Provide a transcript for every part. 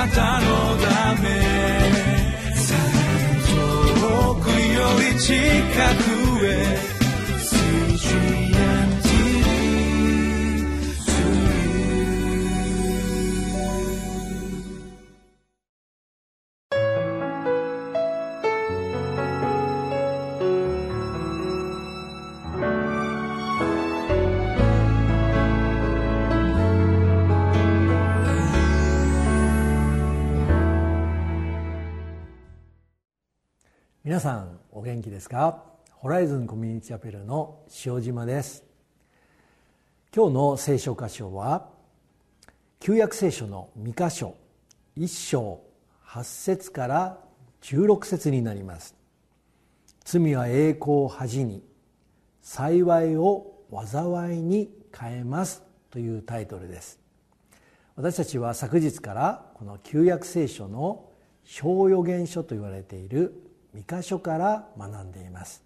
なたのため。遠くより近く。皆さんお元気ですか？ホライズンコミュニティチャペルの塩島です。今日の聖書箇所は旧約聖書の2箇所1章8節から16節になります。罪は栄光を恥に幸いを災いに変えますというタイトルです。私たちは昨日からこの旧約聖書の小予言書と言われている2箇所から学んでいます。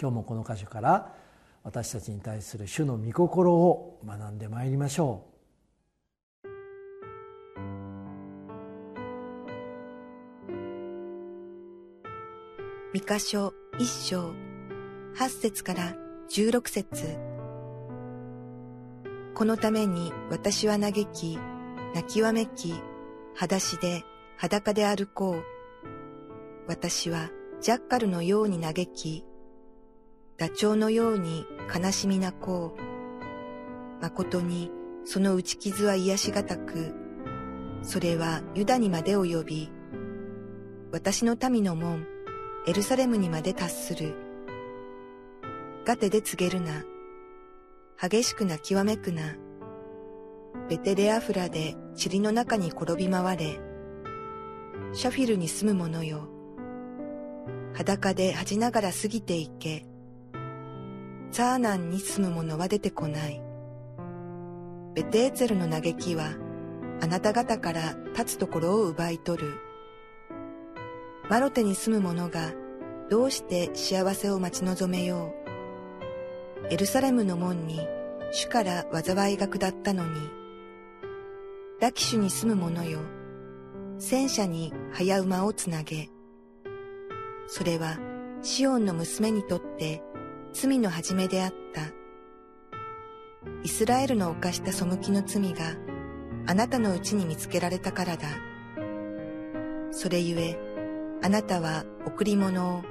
今日もこの箇所から私たちに対する主の御心を学んでまいりましょう。三箇所一章八節から十六節。このために私は嘆き泣きわめき裸足で裸で歩こう。私はジャッカルのように嘆き、ダチョウのように悲しみ泣こう。誠にその打ち傷は癒しがたく、それはユダにまで及び、私の民の門、エルサレムにまで達する。ガテで告げるな。激しく泣きわめくな。ベテレアフラで塵の中に転び回れ。シャフィルに住む者よ。裸で恥じながら過ぎていけ。ザーナンに住む者は出てこない。ベテーツェルの嘆きは、あなた方から立つところを奪い取る。マロテに住む者が、どうして幸せを待ち望めよう。エルサレムの門に主から災いが下ったのに。ラキシュに住む者よ。戦車に早馬をつなげ。それはシオンの娘にとって罪の始めであった。イスラエルの犯した背きの罪があなたのうちに見つけられたからだ。それゆえ、あなたは贈り物を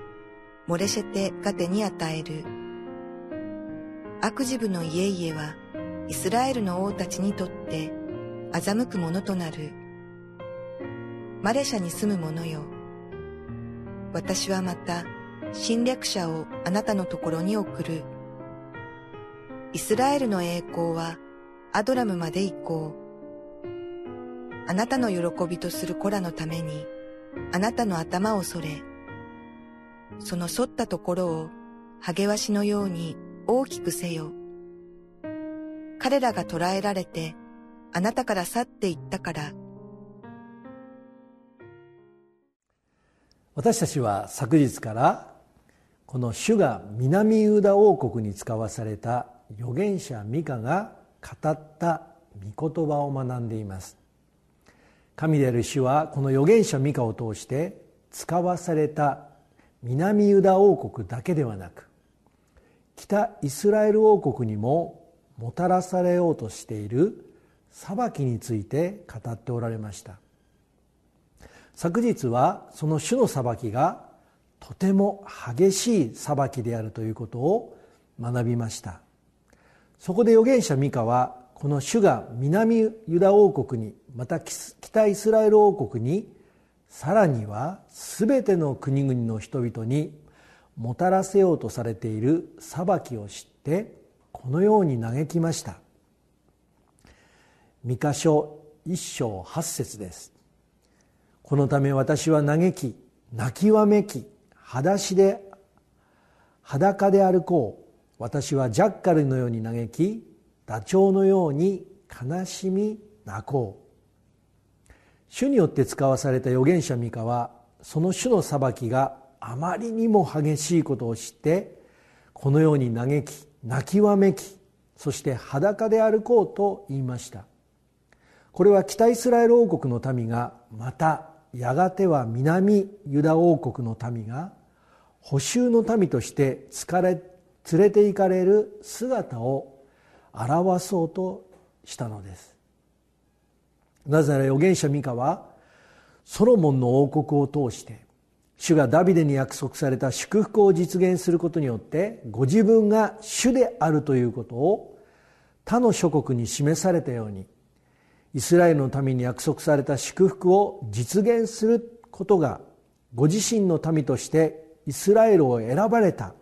モレシェテが手に与える。悪事部の家々はイスラエルの王たちにとって欺くものとなる。マレシャに住む者よ。私はまた侵略者をあなたのところに送る。イスラエルの栄光はアドラムまで行こう。あなたの喜びとする子らのためにあなたの頭をそれ。その反ったところをハゲワシのように大きくせよ。彼らが捕らえられてあなたから去っていったから私たちは昨日からこの主が南ユダ王国に使わされた預言者ミカが語った御言葉を学んでいます。神である主はこの預言者ミカを通して使わされた南ユダ王国だけではなく北イスラエル王国にももたらされようとしている裁きについて語っておられました。昨日はその主の裁きがとても激しい裁きであるということを学びました。そこで預言者ミカはこの主が南ユダ王国にまた北イスラエル王国にさらには全ての国々の人々にもたらせようとされている裁きを知ってこのように嘆きました。三箇所一章八節です。このため私は嘆き泣きわめき裸足で裸で歩こう。私はジャッカルのように嘆きダチョウのように悲しみ泣こう。主によって使わされた預言者ミカはその主の裁きがあまりにも激しいことを知ってこのように嘆き泣きわめきそして裸で歩こうと言いました。これは北イスラエル王国の民がまたやがては南ユダ王国の民が補修の民として疲れ連れて行かれる姿を表そうとしたのです。なぜなら預言者ミカはソロモンの王国を通して主がダビデに約束された祝福を実現することによってご自分が主であるということを他の諸国に示されたようにイスラエルのために約束された祝福を実現することがご自身の民としてイスラエルを選ばれた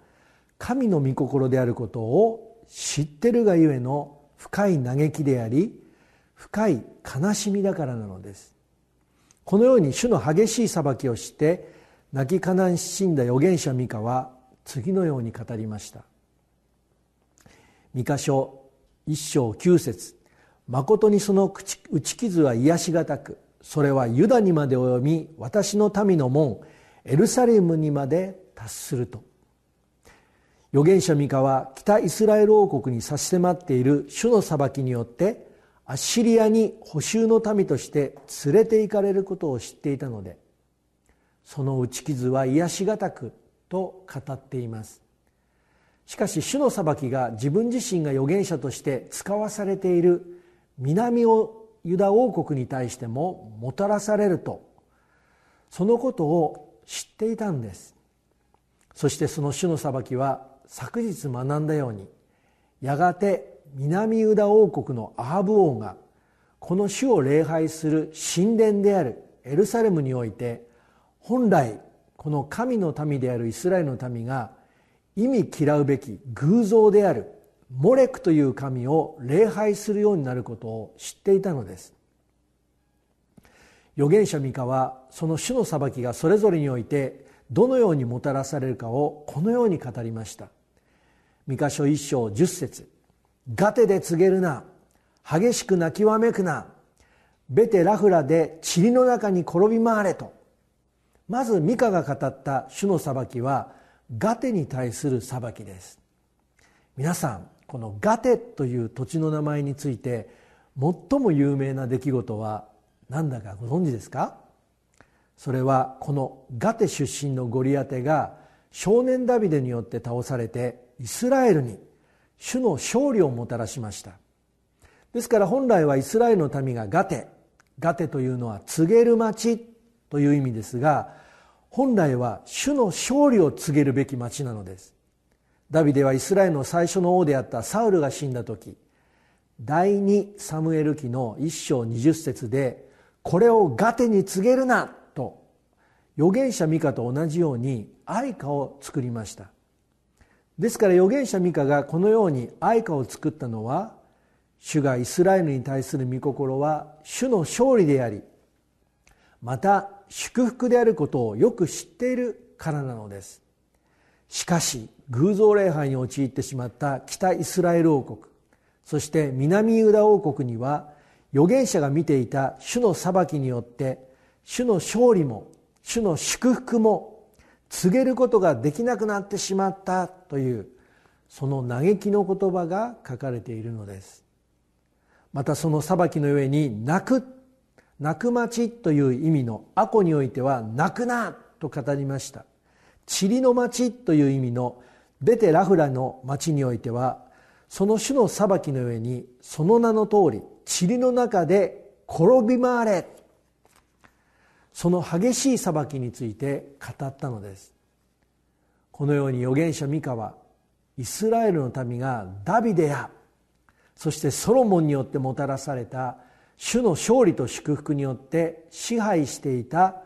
神の御心であることを知ってるがゆえの深い嘆きであり深い悲しみだからなのです。このように主の激しい裁きをして泣き悲しんだ預言者ミカは次のように語りました。ミカ書一章九節。誠にその打ち傷は癒しがたくそれはユダにまで及び私の民の門エルサレムにまで達すると。預言者ミカは北イスラエル王国に差し迫っている主の裁きによってアッシリアに補修の民として連れて行かれることを知っていたのでその打ち傷は癒しがたくと語っています。しかし主の裁きが自分自身が預言者として使わされている南をユダ王国に対してももたらされるとそのことを知っていたんです。そしてその主の裁きは昨日学んだようにやがて南ユダ王国のアハブ王がこの主を礼拝する神殿であるエルサレムにおいて本来この神の民であるイスラエルの民が意味嫌うべき偶像である。モレクという神を礼拝するようになることを知っていたのです。預言者ミカはその主の裁きがそれぞれにおいてどのようにもたらされるかをこのように語りました。ミカ書一章十節。ガテで告げるな。激しく泣きわめくな。ベテラフラで塵の中に転び回れと。まずミカが語った主の裁きはガテに対する裁きです。皆さんこのガテという土地の名前について最も有名な出来事は何だかご存知ですか？それはこのガテ出身のゴリアテが少年ダビデによって倒されてイスラエルに主の勝利をもたらしました。ですから本来はイスラエルの民がガテガテというのは告げる町という意味ですが本来は主の勝利を告げるべき町なのです。ダビデはイスラエルの最初の王であったサウルが死んだ時第二サムエル記の一章二十節でこれをガテに告げるなと預言者ミカと同じように愛歌を作りました。ですから預言者ミカがこのように愛歌を作ったのは主がイスラエルに対する御心は主の勝利でありまた祝福であることをよく知っているからなのです。しかし偶像礼拝に陥ってしまった北イスラエル王国そして南ユダ王国には預言者が見ていた主の裁きによって主の勝利も主の祝福も告げることができなくなってしまったというその嘆きの言葉が書かれているのです。またその裁きの上に泣く泣く町という意味のアコにおいては泣くなと語りました。塵の町という意味のベテラフラの町においてはその種の裁きの上にその名の通り塵の中で転び回れ。その激しい裁きについて語ったのです。このように預言者ミカはイスラエルの民がダビデやそしてソロモンによってもたらされた主の勝利と祝福によって支配していた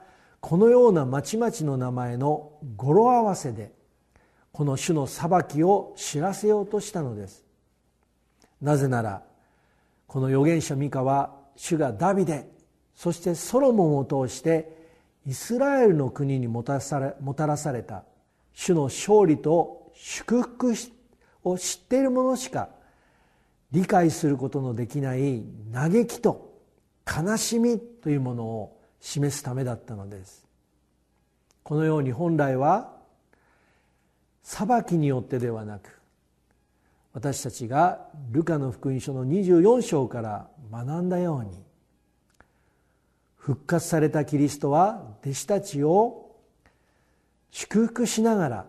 このようなまちまちの名前の語呂合わせでこの主の裁きを知らせようとしたのです。なぜならこの預言者ミカは主がダビデそしてソロモンを通してイスラエルの国にもたらされもたらされた主の勝利と祝福を知っている者しか理解することのできない嘆きと悲しみというものを示すためだったのです。このように本来は裁きによってではなく私たちがルカの福音書の24章から学んだように復活されたキリストは弟子たちを祝福しながら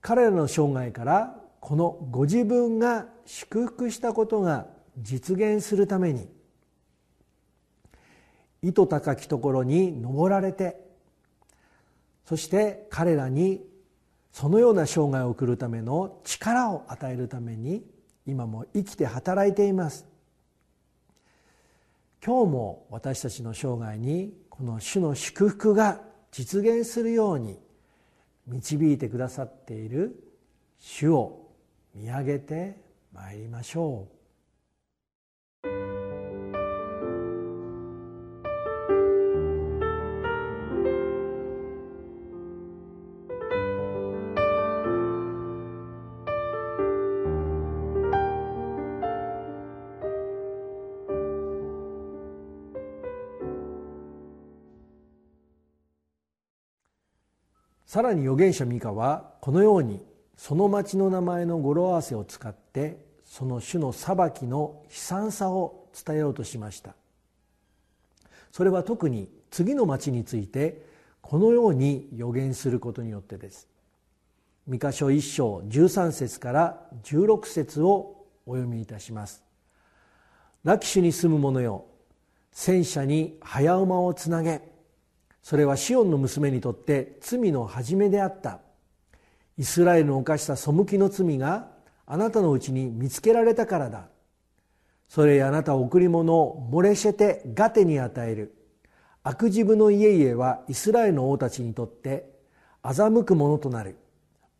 彼らの生涯からこのご自分が祝福したことが実現するために糸高きところに登られてそして彼らにそのような生涯を送るための力を与えるために今も生きて働いています。今日も私たちの生涯にこの主の祝福が実現するように導いてくださっている主を見上げてまいりましょう。さらに預言者ミカはこのようにその町の名前の語呂合わせを使ってその種の裁きの悲惨さを伝えようとしました。それは特に次の町についてこのように予言することによってです。三箇所一章13節から16節をお読みいたします。ラキシュに住む者よ戦車に早馬をつなげ。それはシオンの娘にとって罪の始めであった。イスラエルの犯した背きの罪があなたのうちに見つけられたからだ。それあなた贈り物を漏れせてガテに与える。悪事部の家々はイスラエルの王たちにとって欺くものとなる。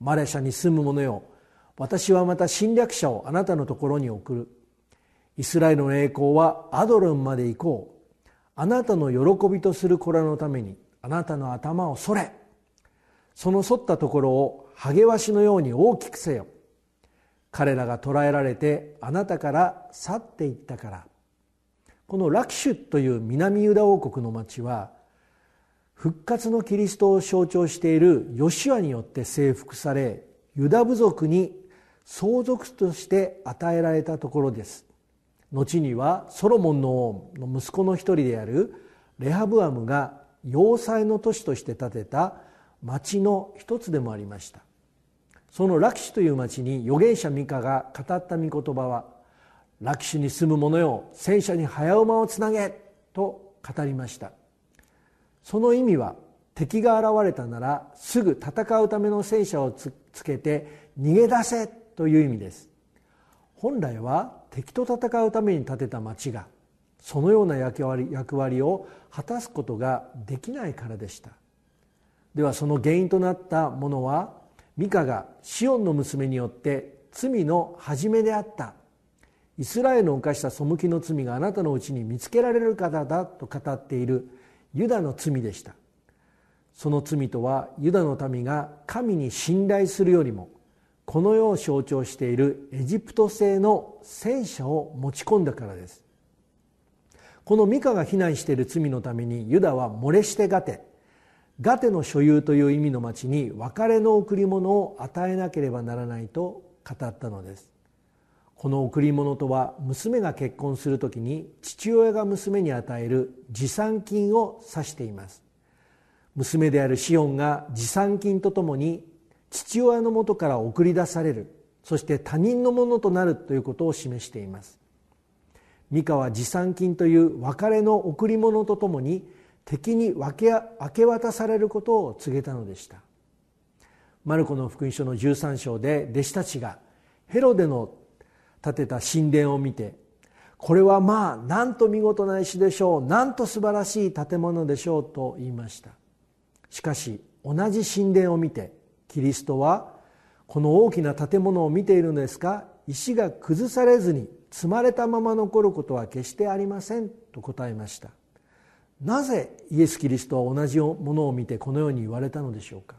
マレシャに住む者よ私はまた侵略者をあなたのところに送る。イスラエルの栄光はアドロンまで行こう。あなたの喜びとする子らのためにあなたの頭をそれ。その反ったところをハゲワシのように大きくせよ。彼らが捕らえられてあなたから去っていったから。このラキシュという南ユダ王国の町は復活のキリストを象徴しているヨシュアによって征服されユダ部族に相続として与えられたところです。後にはソロモンの王の息子の一人であるレハブアムが要塞の都市として建てた町の一つでもありました。そのラキシュという町に預言者ミカが語った御言葉は「ラキシュに住む者よ戦車に早馬をつなげ」と語りました。その意味は敵が現れたならすぐ戦うための戦車をつけて逃げ出せという意味です。本来は敵と戦うために建てた町がそのような役割役割を果たすことができないからでした。ではその原因となったものはミカがシオンの娘によって罪の始めであった。イスラエルの犯した背きの罪があなたのうちに見つけられる方だと語っているユダの罪でした。その罪とはユダの民が神に信頼するよりもこの世を象徴しているエジプト製の戦車を持ち込んだからです。このミカが非難している罪のためにユダは漏れしてガテ。ガテの所有という意味の町に別れの贈り物を与えなければならないと語ったのです。この贈り物とは娘が結婚するときに父親が娘に与える持参金を指しています。娘であるシオンが持参金とともに父親のもとから送り出される。そして他人のものとなるということを示しています。ミカは持参金という別れの贈り物とともに敵に分け明け渡されることを告げたのでした。マルコの福音書の13章で弟子たちがヘロデの建てた神殿を見てこれはまあなんと見事な石でしょうなんと素晴らしい建物でしょうと言いました。しかし同じ神殿を見てキリストはこの大きな建物を見ているのですか？石が崩されずに積まれたまま残ることは決してありませんと答えました。なぜイエス・キリストは同じものを見てこのように言われたのでしょうか？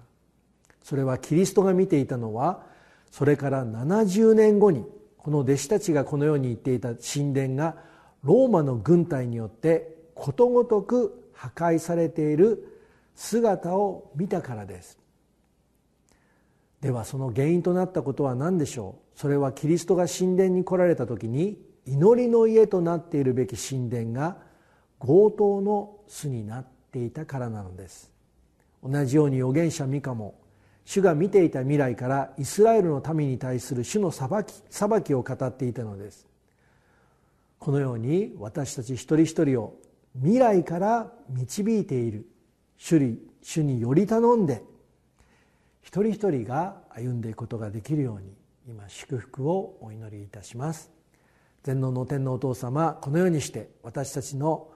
それはキリストが見ていたのはそれから70年後にこの弟子たちがこのように言っていた神殿がローマの軍隊によってことごとく破壊されている姿を見たからです。ではその原因となったことは何でしょう？それはキリストが神殿に来られた時に祈りの家となっているべき神殿が強盗の巣になっていたからなのです。同じように預言者ミカも主が見ていた未来からイスラエルの民に対する主の裁き裁きを語っていたのです。このように私たち一人一人を未来から導いている。主に主により頼んで一人一人が歩んでいくことができるように今祝福をお祈りいたします。全能の天のお父様このようにして私たちの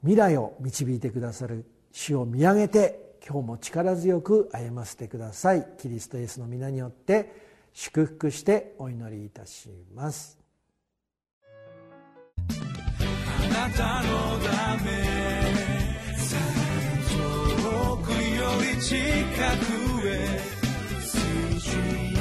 未来を導いてくださる主を見上げて今日も力強く歩ませてください。キリストイエスの皆によって祝福してお祈りいたします。あなたのため遠くより近く You.